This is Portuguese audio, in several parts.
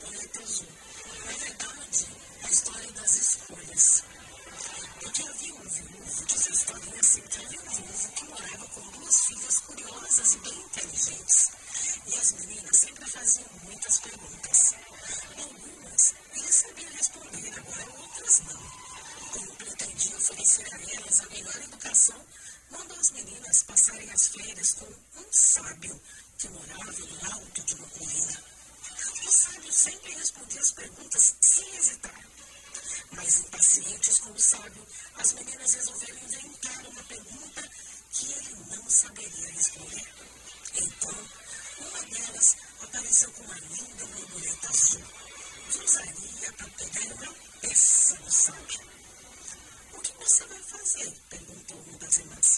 Glória. Na verdade, a história das escolhas. Porque havia um viúvo que fez história é assim, que havia um viúvo que morava com duas filhas curiosas e bem inteligentes. E as meninas sempre faziam muitas perguntas. Algumas ele sabia responder, agora outras não. Como pretendia oferecer a elas a melhor educação, mandou as meninas passarem as férias com um sábio que morava no alto de uma colina. O sábio sempre respondia as perguntas sem hesitar. Mas impacientes com o sábio, as meninas resolveram inventar uma pergunta que ele não saberia responder. Então, uma delas apareceu com uma linda borboleta azul que usaria para pegar uma peça no sábio. O que você vai fazer? perguntou uma das irmãs.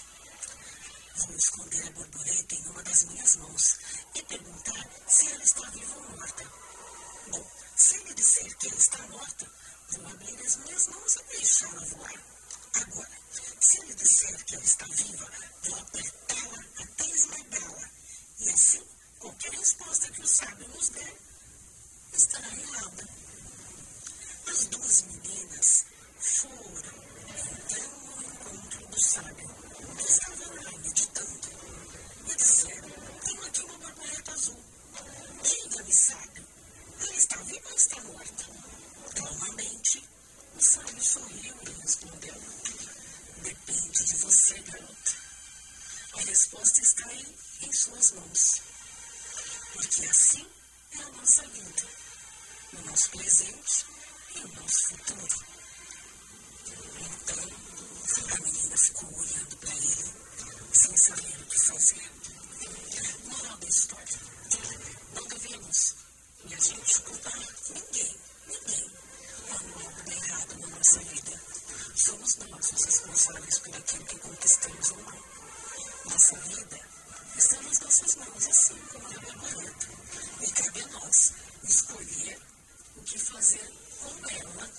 Vou esconder a borboleta em uma das minhas mãos e perguntar se ela está viva ou morta. Bom, se ele disser que ela está morta, vou abrir as minhas mãos e deixá-la voar. Agora, se ele disser que ela está viva, vou apertá-la até esmagá-la. E assim, qualquer resposta que o sábio nos der estará errada. As duas meninas foram então ao encontro do sábio, que estava lá meditando, e disseram: Tenho aqui uma borboleta azul. Diga-me, sábio, ela está morta? Calmamente, o sábio sorriu e respondeu: Depende de você, garota. A resposta está aí, em suas mãos. Porque assim é a nossa vida, o nosso presente e o nosso futuro. Então, a menina ficou olhando para ele, sem saber o que fazer. Moral da história: não devemos e a gente culpar ninguém, ninguém, quando algo dá errado na nossa vida. Somos nós os responsáveis por aquilo que conquistamos ou não. Nossa vida está nas nossas mãos, assim como a borboleta. E cabe a nós escolher o que fazer com ela